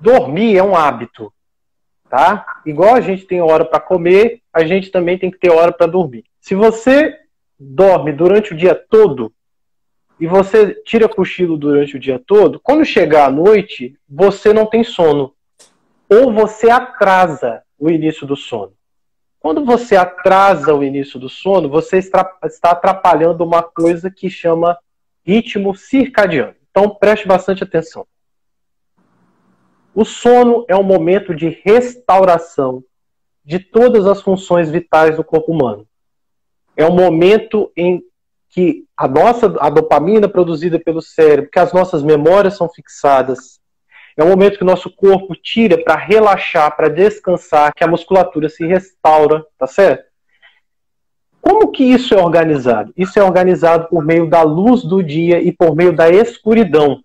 dormir é um hábito, tá? Igual a gente tem hora para comer, a gente também tem que ter hora para dormir. Se você dorme durante o dia todo e você tira cochilo durante o dia todo, quando chegar à noite, você não tem sono. Ou você atrasa o início do sono. Quando você atrasa o início do sono, você está atrapalhando uma coisa que chama ritmo circadiano. Então preste bastante atenção. O sono é um momento de restauração de todas as funções vitais do corpo humano. É um momento em que a nossa a dopamina produzida pelo cérebro, que as nossas memórias são fixadas, é um momento que o nosso corpo tira para relaxar, para descansar, que a musculatura se restaura, tá certo? Como que isso é organizado? Isso é organizado por meio da luz do dia e por meio da escuridão.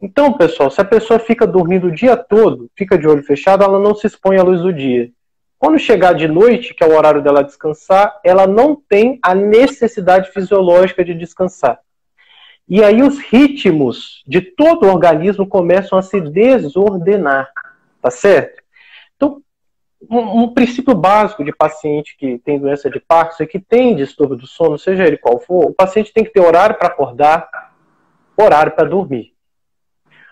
Então, pessoal, se a pessoa fica dormindo o dia todo, fica de olho fechado, ela não se expõe à luz do dia. Quando chegar de noite, que é o horário dela descansar, ela não tem a necessidade fisiológica de descansar. E aí os ritmos de todo o organismo começam a se desordenar, tá certo? Então, um, um princípio básico de paciente que tem doença de Parkinson e que tem distúrbio do sono, seja ele qual for, o paciente tem que ter horário para acordar, horário para dormir.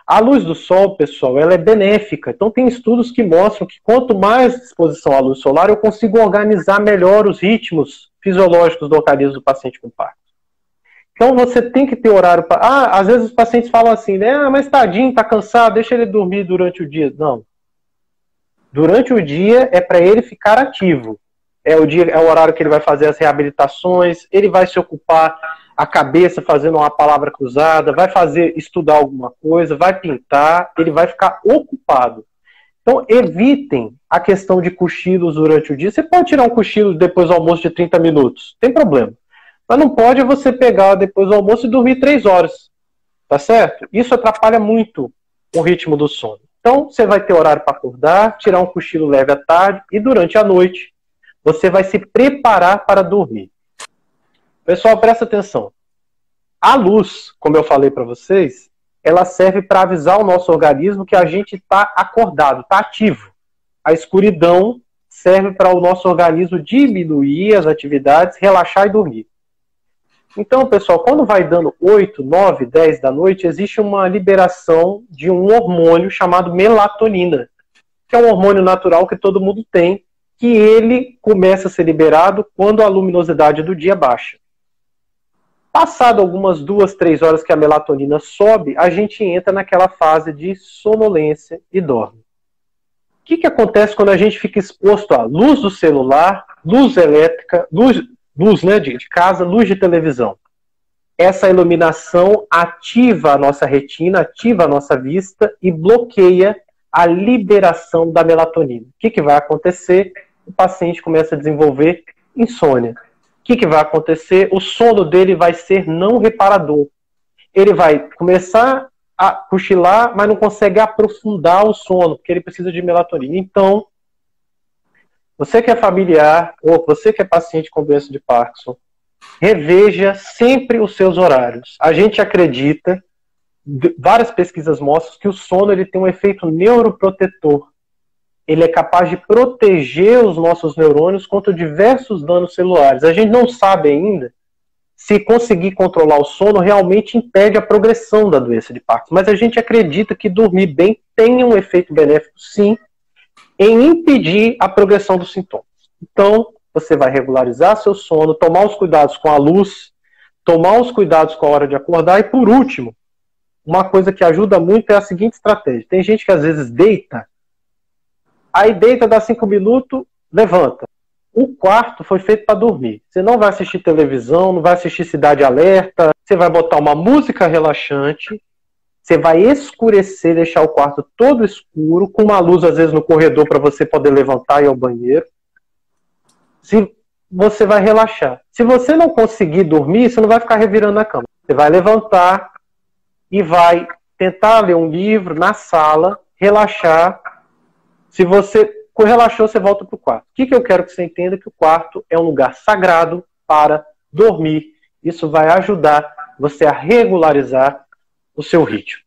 A luz do sol, pessoal, ela é benéfica. Então tem estudos que mostram que quanto mais exposição à luz solar, eu consigo organizar melhor os ritmos fisiológicos do organismo do paciente com Parkinson. Então você tem que ter horário para. Ah, às vezes os pacientes falam assim, né? Ah, mas tadinho, tá cansado, deixa ele dormir durante o dia. Não. Durante o dia é para ele ficar ativo. É o dia, é o horário que ele vai fazer as reabilitações, ele vai se ocupar a cabeça fazendo uma palavra cruzada, vai fazer estudar alguma coisa, vai pintar, ele vai ficar ocupado. Então, evitem a questão de cochilos durante o dia. Você pode tirar um cochilo depois do almoço de 30 minutos, tem problema. Mas não pode você pegar depois do almoço e dormir 3 horas. Tá certo? Isso atrapalha muito o ritmo do sono. Então, você vai ter horário para acordar, tirar um cochilo leve à tarde e durante a noite você vai se preparar para dormir. Pessoal, presta atenção. A luz, como eu falei para vocês, ela serve para avisar o nosso organismo que a gente está acordado, está ativo. A escuridão serve para o nosso organismo diminuir as atividades, relaxar e dormir. Então, pessoal, quando vai dando 8, 9, 10 da noite, existe uma liberação de um hormônio chamado melatonina, que é um hormônio natural que todo mundo tem, que ele começa a ser liberado quando a luminosidade do dia baixa. Passado algumas duas, três horas que a melatonina sobe, a gente entra naquela fase de sonolência e dorme. O que, que acontece quando a gente fica exposto à luz do celular, luz elétrica, luz, luz né, de, casa, luz de televisão? Essa iluminação ativa a nossa retina, ativa a nossa vista e bloqueia a liberação da melatonina. O que, que vai acontecer? O paciente começa a desenvolver insônia que, que vai acontecer? O sono dele vai ser não reparador. Ele vai começar a cochilar, mas não consegue aprofundar o sono, porque ele precisa de melatonina. Então, você que é familiar ou você que é paciente com doença de Parkinson, reveja sempre os seus horários. A gente acredita, várias pesquisas mostram que o sono ele tem um efeito neuroprotetor ele é capaz de proteger os nossos neurônios contra diversos danos celulares. A gente não sabe ainda se conseguir controlar o sono realmente impede a progressão da doença de Parkinson, mas a gente acredita que dormir bem tem um efeito benéfico, sim, em impedir a progressão dos sintomas. Então, você vai regularizar seu sono, tomar os cuidados com a luz, tomar os cuidados com a hora de acordar e, por último, uma coisa que ajuda muito é a seguinte estratégia. Tem gente que às vezes deita Aí deita, dá cinco minutos, levanta. O quarto foi feito para dormir. Você não vai assistir televisão, não vai assistir Cidade Alerta. Você vai botar uma música relaxante. Você vai escurecer, deixar o quarto todo escuro, com uma luz às vezes no corredor para você poder levantar e ir ao banheiro. Se você vai relaxar. Se você não conseguir dormir, você não vai ficar revirando na cama. Você vai levantar e vai tentar ler um livro na sala, relaxar se você relaxou, você volta para o quarto. O que, que eu quero que você entenda? Que o quarto é um lugar sagrado para dormir. Isso vai ajudar você a regularizar o seu ritmo.